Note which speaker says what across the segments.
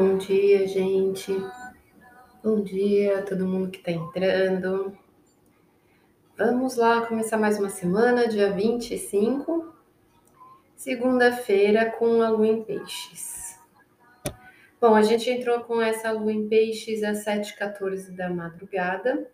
Speaker 1: Bom dia, gente. Bom dia, todo mundo que está entrando. Vamos lá começar mais uma semana, dia 25, segunda-feira, com a lua em peixes. Bom, a gente entrou com essa lua em peixes às 7h14 da madrugada.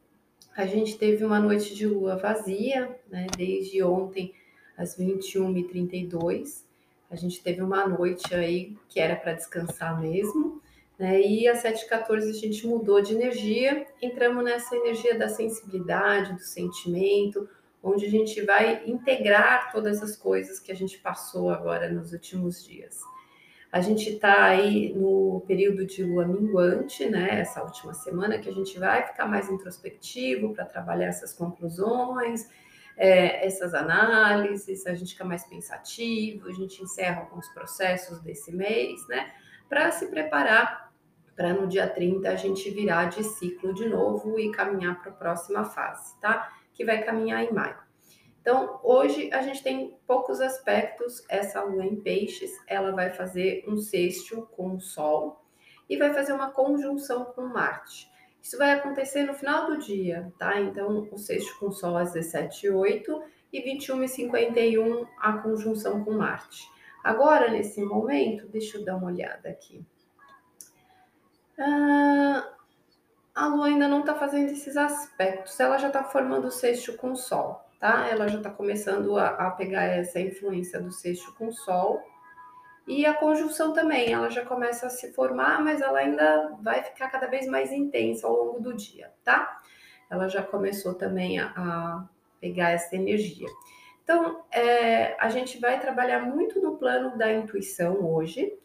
Speaker 1: A gente teve uma noite de lua vazia, né, desde ontem às 21h32. A gente teve uma noite aí que era para descansar mesmo, né? E às 7h14 a gente mudou de energia, entramos nessa energia da sensibilidade, do sentimento, onde a gente vai integrar todas as coisas que a gente passou agora nos últimos dias. A gente está aí no período de lua minguante, né? Essa última semana que a gente vai ficar mais introspectivo para trabalhar essas conclusões, é, essas análises, a gente fica mais pensativo, a gente encerra alguns processos desse mês, né? Para se preparar para no dia 30 a gente virar de ciclo de novo e caminhar para a próxima fase, tá? Que vai caminhar em maio. Então, hoje a gente tem poucos aspectos. Essa lua em peixes, ela vai fazer um sexto com o Sol e vai fazer uma conjunção com Marte. Isso vai acontecer no final do dia, tá? Então, o sexto com Sol às 17h08 e 21h51 a conjunção com Marte. Agora, nesse momento, deixa eu dar uma olhada aqui. Ah, a Lua ainda não está fazendo esses aspectos, ela já está formando o sexto com o Sol, tá? Ela já está começando a, a pegar essa influência do sexto com o Sol e a conjunção também, ela já começa a se formar, mas ela ainda vai ficar cada vez mais intensa ao longo do dia, tá? Ela já começou também a, a pegar essa energia. Então, é, a gente vai trabalhar muito no plano da intuição hoje.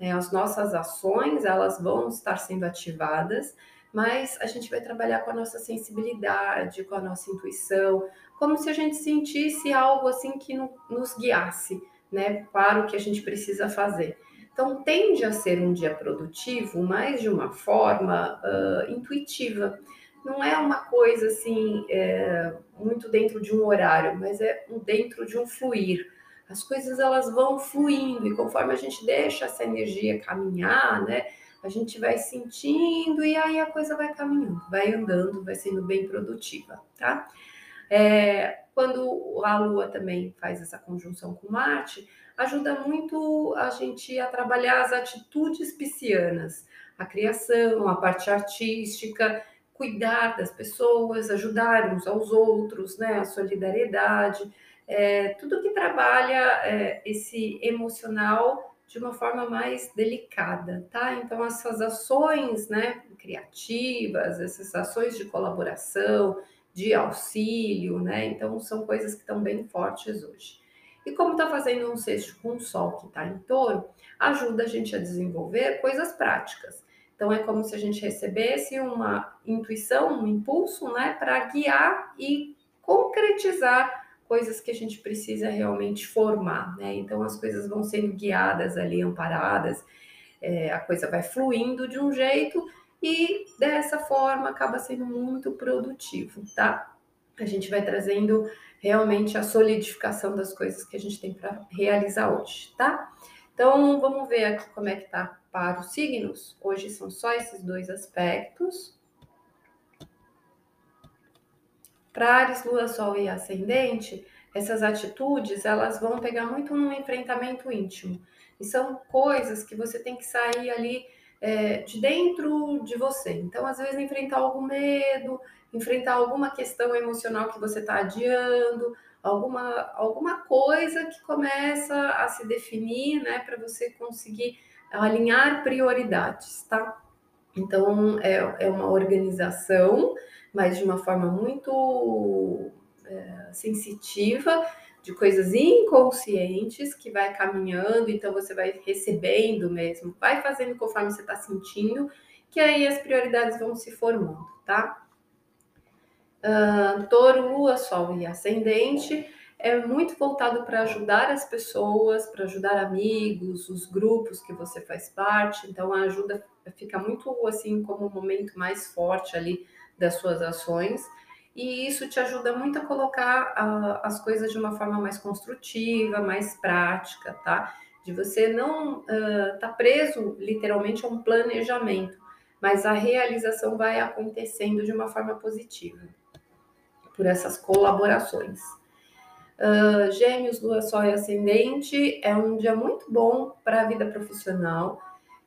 Speaker 1: Né? As nossas ações, elas vão estar sendo ativadas, mas a gente vai trabalhar com a nossa sensibilidade, com a nossa intuição, como se a gente sentisse algo assim que nos guiasse né, para o que a gente precisa fazer. Então, tende a ser um dia produtivo, mas de uma forma uh, intuitiva. Não é uma coisa assim, é, muito dentro de um horário, mas é dentro de um fluir. As coisas elas vão fluindo e conforme a gente deixa essa energia caminhar, né, a gente vai sentindo e aí a coisa vai caminhando, vai andando, vai sendo bem produtiva, tá? É, quando a Lua também faz essa conjunção com Marte, ajuda muito a gente a trabalhar as atitudes piscianas, a criação, a parte artística, cuidar das pessoas, ajudar uns aos outros, né? A solidariedade, é, tudo que trabalha é, esse emocional de uma forma mais delicada, tá? Então essas ações, né, criativas, essas ações de colaboração, de auxílio, né? Então, são coisas que estão bem fortes hoje. E como está fazendo um sexto com o Sol que está em touro, ajuda a gente a desenvolver coisas práticas. Então, é como se a gente recebesse uma intuição, um impulso, né, para guiar e concretizar coisas que a gente precisa realmente formar, né? Então, as coisas vão sendo guiadas ali, amparadas, é, a coisa vai fluindo de um jeito e dessa forma acaba sendo muito produtivo, tá? A gente vai trazendo realmente a solidificação das coisas que a gente tem para realizar hoje, tá? Então vamos ver aqui como é que tá para os signos. Hoje são só esses dois aspectos. Para Ares, Lua, Sol e Ascendente, essas atitudes elas vão pegar muito no enfrentamento íntimo. E são coisas que você tem que sair ali é, de dentro de você. Então, às vezes, enfrentar algum medo, enfrentar alguma questão emocional que você está adiando, alguma, alguma coisa que começa a se definir, né, para você conseguir alinhar prioridades, tá? Então, é, é uma organização, mas de uma forma muito é, sensitiva de coisas inconscientes que vai caminhando, então você vai recebendo mesmo, vai fazendo conforme você está sentindo, que aí as prioridades vão se formando, tá? Uh, touro, lua, sol e ascendente é muito voltado para ajudar as pessoas, para ajudar amigos, os grupos que você faz parte, então a ajuda fica muito assim como um momento mais forte ali das suas ações e isso te ajuda muito a colocar uh, as coisas de uma forma mais construtiva, mais prática, tá? de você não estar uh, tá preso literalmente a um planejamento, mas a realização vai acontecendo de uma forma positiva por essas colaborações. Uh, gêmeos, Lua, Sol e Ascendente é um dia muito bom para a vida profissional,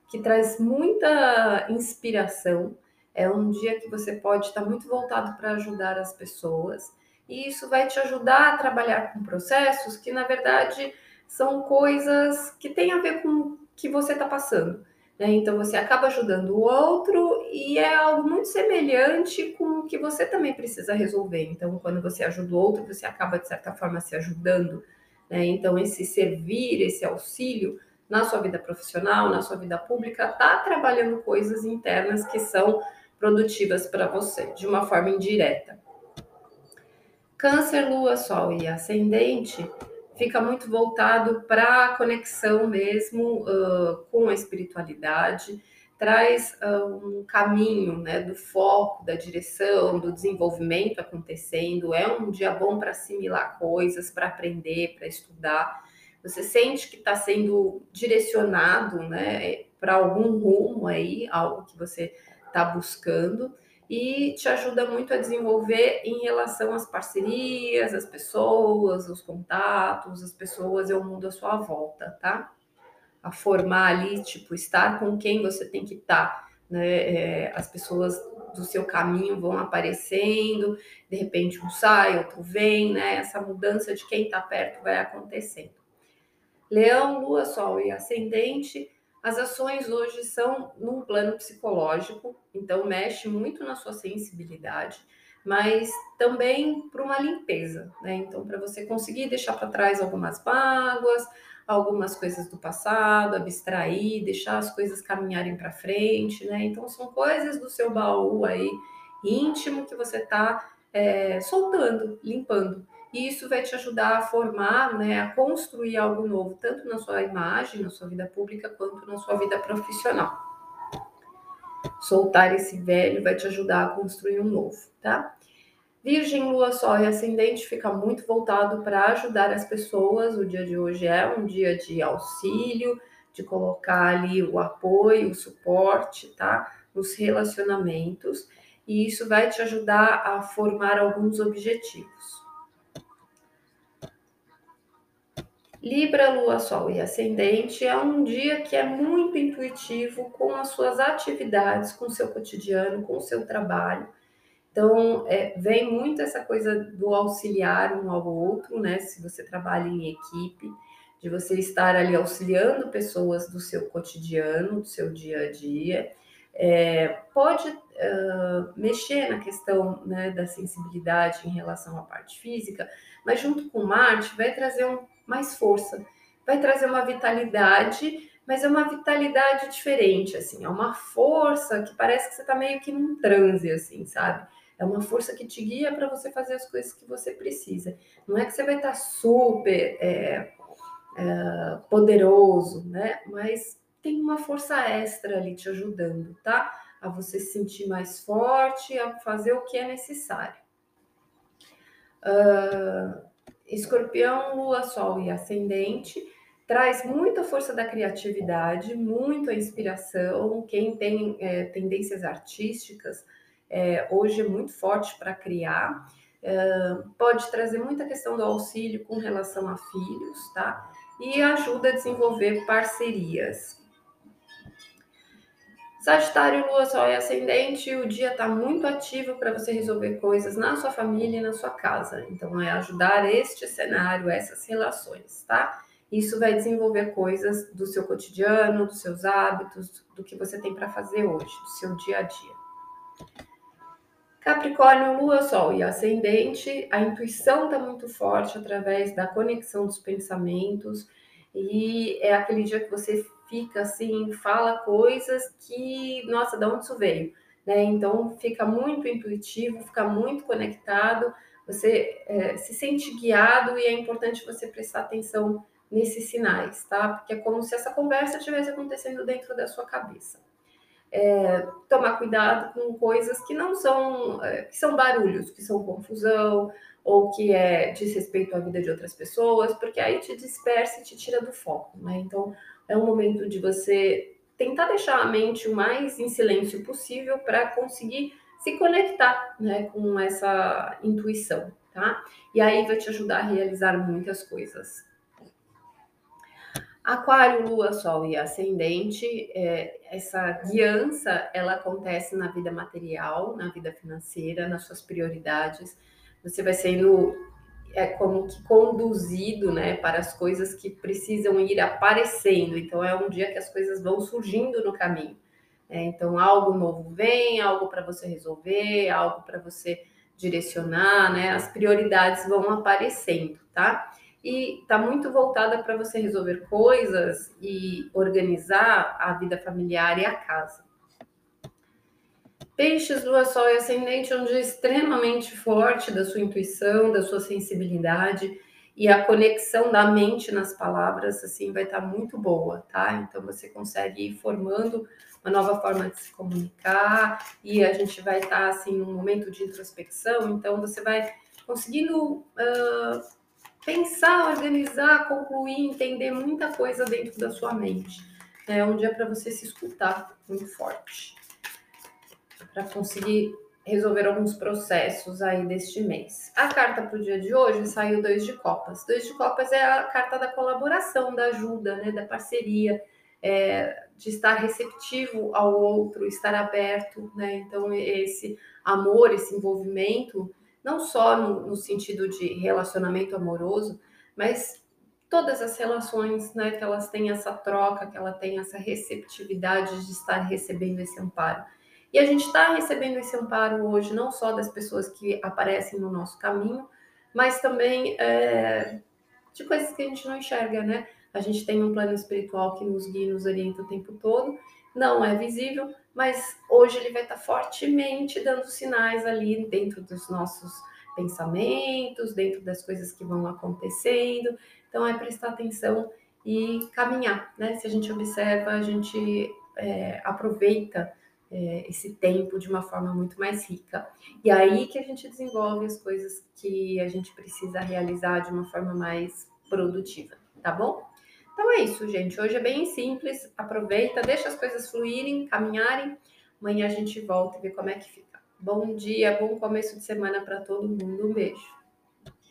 Speaker 1: que traz muita inspiração. É um dia que você pode estar muito voltado para ajudar as pessoas, e isso vai te ajudar a trabalhar com processos que, na verdade, são coisas que têm a ver com o que você está passando. Né? Então você acaba ajudando o outro e é algo muito semelhante com o que você também precisa resolver. Então, quando você ajuda o outro, você acaba, de certa forma, se ajudando. Né? Então, esse servir, esse auxílio na sua vida profissional, na sua vida pública, está trabalhando coisas internas que são produtivas para você, de uma forma indireta. Câncer, Lua, Sol e Ascendente fica muito voltado para a conexão mesmo uh, com a espiritualidade, traz uh, um caminho né, do foco, da direção, do desenvolvimento acontecendo. É um dia bom para assimilar coisas, para aprender, para estudar. Você sente que está sendo direcionado né, para algum rumo aí, algo que você está buscando e te ajuda muito a desenvolver em relação às parcerias, as pessoas, os contatos, as pessoas e o mundo à sua volta, tá? A formar ali, tipo, estar com quem você tem que estar, né? É, as pessoas do seu caminho vão aparecendo, de repente um sai, outro vem, né? Essa mudança de quem está perto vai acontecendo. Leão, Lua, Sol e Ascendente as ações hoje são num plano psicológico, então mexe muito na sua sensibilidade, mas também para uma limpeza, né? Então, para você conseguir deixar para trás algumas mágoas, algumas coisas do passado, abstrair, deixar as coisas caminharem para frente, né? Então, são coisas do seu baú aí íntimo que você está é, soltando, limpando. E isso vai te ajudar a formar, né, a construir algo novo, tanto na sua imagem, na sua vida pública, quanto na sua vida profissional. Soltar esse velho vai te ajudar a construir um novo, tá? Virgem, Lua, Sol e Ascendente fica muito voltado para ajudar as pessoas. O dia de hoje é um dia de auxílio, de colocar ali o apoio, o suporte, tá? Nos relacionamentos. E isso vai te ajudar a formar alguns objetivos. Libra, Lua, Sol e Ascendente é um dia que é muito intuitivo com as suas atividades, com o seu cotidiano, com o seu trabalho. Então, é, vem muito essa coisa do auxiliar um ao outro, né? Se você trabalha em equipe, de você estar ali auxiliando pessoas do seu cotidiano, do seu dia a dia. É, pode uh, mexer na questão né, da sensibilidade em relação à parte física, mas junto com Marte vai trazer um mais força, vai trazer uma vitalidade, mas é uma vitalidade diferente, assim, é uma força que parece que você tá meio que num transe, assim, sabe? É uma força que te guia para você fazer as coisas que você precisa. Não é que você vai estar tá super é, é, poderoso, né? Mas tem uma força extra ali te ajudando, tá? A você se sentir mais forte, a fazer o que é necessário. Uh, Escorpião, Lua, Sol e Ascendente traz muita força da criatividade, muita inspiração. Quem tem é, tendências artísticas é, hoje é muito forte para criar. É, pode trazer muita questão do auxílio com relação a filhos, tá? E ajuda a desenvolver parcerias. Sagitário, Lua, Sol e Ascendente, o dia está muito ativo para você resolver coisas na sua família e na sua casa. Então, é ajudar este cenário, essas relações, tá? Isso vai desenvolver coisas do seu cotidiano, dos seus hábitos, do que você tem para fazer hoje, do seu dia a dia. Capricórnio, Lua, Sol e Ascendente, a intuição está muito forte através da conexão dos pensamentos e é aquele dia que você fica assim, fala coisas que, nossa, de onde isso veio? Né? Então fica muito intuitivo, fica muito conectado, você é, se sente guiado e é importante você prestar atenção nesses sinais, tá? Porque é como se essa conversa estivesse acontecendo dentro da sua cabeça. É, tomar cuidado com coisas que não são, é, que são barulhos, que são confusão, ou que é desrespeito à vida de outras pessoas, porque aí te dispersa e te tira do foco, né? Então, é um momento de você tentar deixar a mente o mais em silêncio possível para conseguir se conectar, né, com essa intuição, tá? E aí vai te ajudar a realizar muitas coisas. Aquário, Lua, Sol e Ascendente, é, essa guiança, ela acontece na vida material, na vida financeira, nas suas prioridades. Você vai sendo é, como que conduzido, né, para as coisas que precisam ir aparecendo. Então, é um dia que as coisas vão surgindo no caminho. É, então, algo novo vem, algo para você resolver, algo para você direcionar, né? As prioridades vão aparecendo, tá? E está muito voltada para você resolver coisas e organizar a vida familiar e a casa. Peixes, lua, sol e ascendente, é extremamente forte da sua intuição, da sua sensibilidade e a conexão da mente nas palavras, assim, vai estar tá muito boa, tá? Então você consegue ir formando uma nova forma de se comunicar e a gente vai estar, tá, assim, num momento de introspecção, então você vai conseguindo uh, pensar, organizar, concluir, entender muita coisa dentro da sua mente. É um dia para você se escutar muito forte, para conseguir resolver alguns processos aí deste mês. A carta para o dia de hoje saiu dois de copas. Dois de copas é a carta da colaboração, da ajuda, né, da parceria, é, de estar receptivo ao outro, estar aberto, né? Então esse amor, esse envolvimento não só no, no sentido de relacionamento amoroso, mas todas as relações, né, que elas têm essa troca, que ela tem essa receptividade de estar recebendo esse amparo. E a gente está recebendo esse amparo hoje, não só das pessoas que aparecem no nosso caminho, mas também é, de coisas que a gente não enxerga, né? A gente tem um plano espiritual que nos guia e nos orienta o tempo todo, não é visível, mas hoje ele vai estar fortemente dando sinais ali dentro dos nossos pensamentos, dentro das coisas que vão acontecendo. Então é prestar atenção e caminhar, né? Se a gente observa, a gente é, aproveita é, esse tempo de uma forma muito mais rica. E aí que a gente desenvolve as coisas que a gente precisa realizar de uma forma mais produtiva, tá bom? Então é isso, gente. Hoje é bem simples. Aproveita, deixa as coisas fluírem, caminharem. Amanhã a gente volta e vê como é que fica. Bom dia, bom começo de semana para todo mundo. Um beijo.